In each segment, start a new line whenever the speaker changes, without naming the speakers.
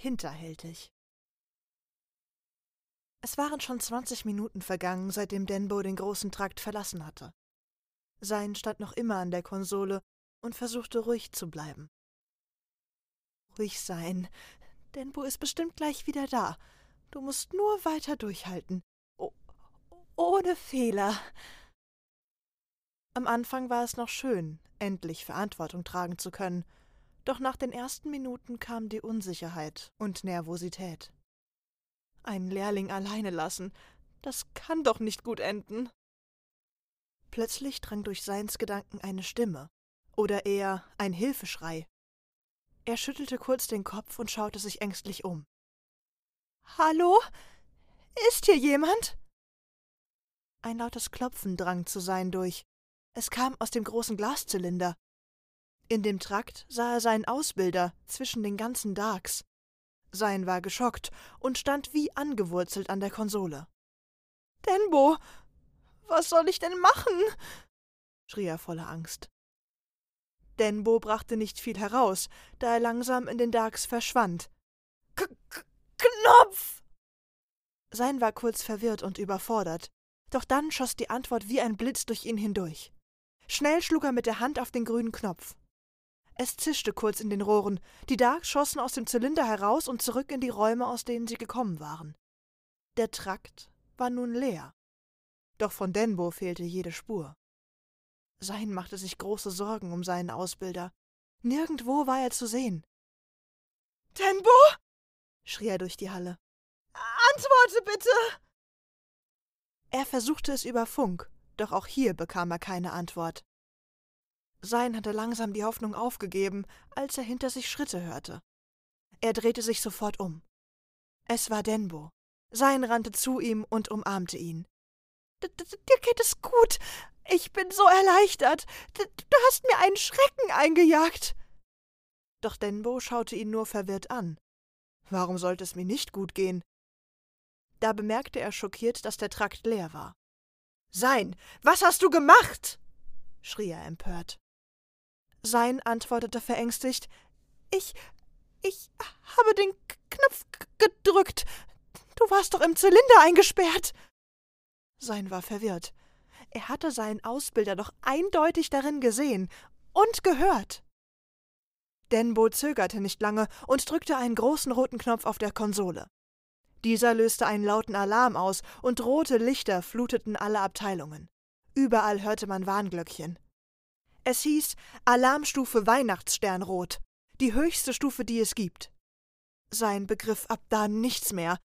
hinterhältig. Es waren schon zwanzig Minuten vergangen, seitdem Denbo den großen Trakt verlassen hatte. Sein stand noch immer an der Konsole und versuchte ruhig zu bleiben. Ruhig sein. Denbo ist bestimmt gleich wieder da. Du musst nur weiter durchhalten. Oh, ohne Fehler. Am Anfang war es noch schön, endlich Verantwortung tragen zu können, doch nach den ersten Minuten kam die Unsicherheit und Nervosität. Einen Lehrling alleine lassen, das kann doch nicht gut enden. Plötzlich drang durch Seins Gedanken eine Stimme, oder eher ein Hilfeschrei. Er schüttelte kurz den Kopf und schaute sich ängstlich um. Hallo? Ist hier jemand? Ein lautes Klopfen drang zu Sein durch. Es kam aus dem großen Glaszylinder. In dem Trakt sah er seinen Ausbilder zwischen den ganzen Darks. Sein war geschockt und stand wie angewurzelt an der Konsole. Denbo, was soll ich denn machen? schrie er voller Angst. Denbo brachte nicht viel heraus, da er langsam in den Darks verschwand. K -K Knopf! Sein war kurz verwirrt und überfordert, doch dann schoss die Antwort wie ein Blitz durch ihn hindurch. Schnell schlug er mit der Hand auf den grünen Knopf. Es zischte kurz in den Rohren, die Darks schossen aus dem Zylinder heraus und zurück in die Räume, aus denen sie gekommen waren. Der Trakt war nun leer. Doch von Denbo fehlte jede Spur. Sein machte sich große Sorgen um seinen Ausbilder. Nirgendwo war er zu sehen. Denbo! schrie er durch die Halle. Antworte bitte! Er versuchte es über Funk, doch auch hier bekam er keine Antwort. Sein hatte langsam die Hoffnung aufgegeben, als er hinter sich Schritte hörte. Er drehte sich sofort um. Es war Denbo. Sein rannte zu ihm und umarmte ihn. Dir geht es gut. Ich bin so erleichtert. Du hast mir einen Schrecken eingejagt. Doch Denbo schaute ihn nur verwirrt an. Warum sollte es mir nicht gut gehen? Da bemerkte er schockiert, dass der Trakt leer war. Sein, was hast du gemacht? schrie er empört. Sein antwortete verängstigt Ich. ich habe den Knopf gedrückt. Du warst doch im Zylinder eingesperrt. Sein war verwirrt. Er hatte seinen Ausbilder doch eindeutig darin gesehen und gehört. Denbo zögerte nicht lange und drückte einen großen roten Knopf auf der Konsole. Dieser löste einen lauten Alarm aus, und rote Lichter fluteten alle Abteilungen. Überall hörte man Warnglöckchen. Es hieß Alarmstufe Weihnachtssternrot, die höchste Stufe, die es gibt. Sein Begriff ab da nichts mehr.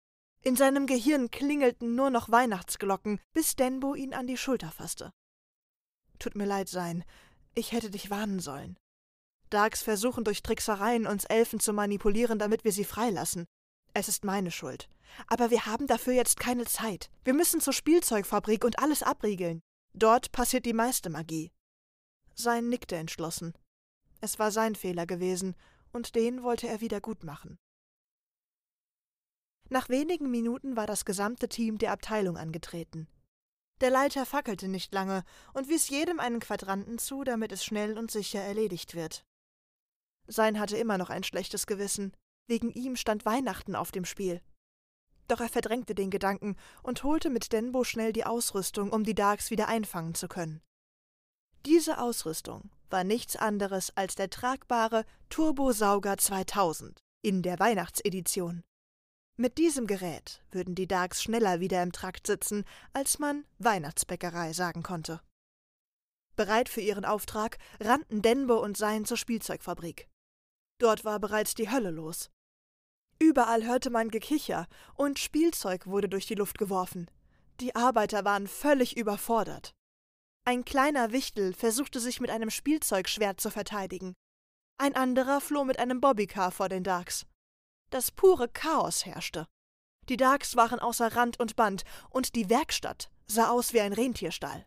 In seinem Gehirn klingelten nur noch Weihnachtsglocken, bis Denbo ihn an die Schulter fasste. Tut mir leid, Sein, ich hätte dich warnen sollen. Darks versuchen durch Tricksereien uns Elfen zu manipulieren, damit wir sie freilassen. Es ist meine Schuld. Aber wir haben dafür jetzt keine Zeit. Wir müssen zur Spielzeugfabrik und alles abriegeln. Dort passiert die meiste Magie. Sein nickte entschlossen. Es war sein Fehler gewesen, und den wollte er wieder gut machen. Nach wenigen Minuten war das gesamte Team der Abteilung angetreten. Der Leiter fackelte nicht lange und wies jedem einen Quadranten zu, damit es schnell und sicher erledigt wird. Sein hatte immer noch ein schlechtes Gewissen. Wegen ihm stand Weihnachten auf dem Spiel. Doch er verdrängte den Gedanken und holte mit Denbo schnell die Ausrüstung, um die Darks wieder einfangen zu können. Diese Ausrüstung war nichts anderes als der tragbare Turbosauger 2000 in der Weihnachtsedition. Mit diesem Gerät würden die Darks schneller wieder im Trakt sitzen, als man Weihnachtsbäckerei sagen konnte. Bereit für ihren Auftrag rannten Denbo und Sein zur Spielzeugfabrik. Dort war bereits die Hölle los. Überall hörte man Gekicher und Spielzeug wurde durch die Luft geworfen. Die Arbeiter waren völlig überfordert. Ein kleiner Wichtel versuchte sich mit einem Spielzeugschwert zu verteidigen. Ein anderer floh mit einem Bobbycar vor den Darks. Das pure Chaos herrschte. Die Darks waren außer Rand und Band, und die Werkstatt sah aus wie ein Rentierstall.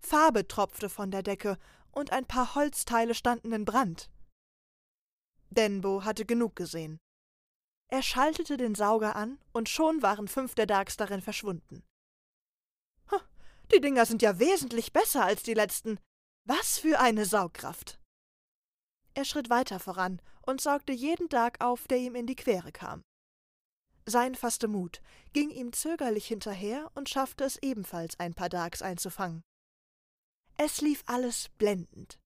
Farbe tropfte von der Decke, und ein paar Holzteile standen in Brand. Denbo hatte genug gesehen. Er schaltete den Sauger an, und schon waren fünf der Darks darin verschwunden. Die Dinger sind ja wesentlich besser als die letzten. Was für eine Saugkraft. Er schritt weiter voran und saugte jeden Tag auf, der ihm in die Quere kam. Sein fasste Mut, ging ihm zögerlich hinterher und schaffte es ebenfalls ein paar Dags einzufangen. Es lief alles blendend.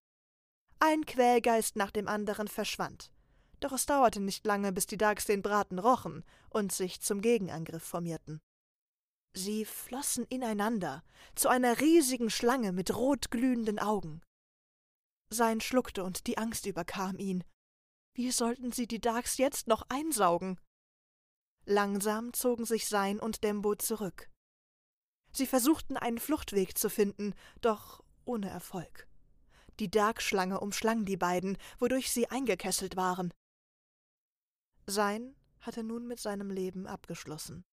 Ein Quälgeist nach dem anderen verschwand. Doch es dauerte nicht lange, bis die Dags den Braten rochen und sich zum Gegenangriff formierten. Sie flossen ineinander zu einer riesigen Schlange mit rotglühenden Augen. Sein schluckte und die Angst überkam ihn. Wie sollten sie die Dags jetzt noch einsaugen? Langsam zogen sich Sein und Dembo zurück. Sie versuchten einen Fluchtweg zu finden, doch ohne Erfolg. Die Darkschlange umschlang die beiden, wodurch sie eingekesselt waren. Sein hatte nun mit seinem Leben abgeschlossen.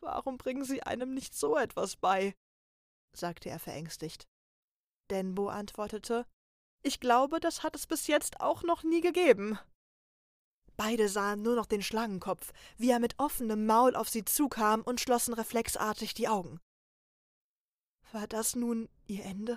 Warum bringen Sie einem nicht so etwas bei? sagte er verängstigt. Denbo antwortete Ich glaube, das hat es bis jetzt auch noch nie gegeben. Beide sahen nur noch den Schlangenkopf, wie er mit offenem Maul auf sie zukam und schlossen reflexartig die Augen. War das nun ihr Ende?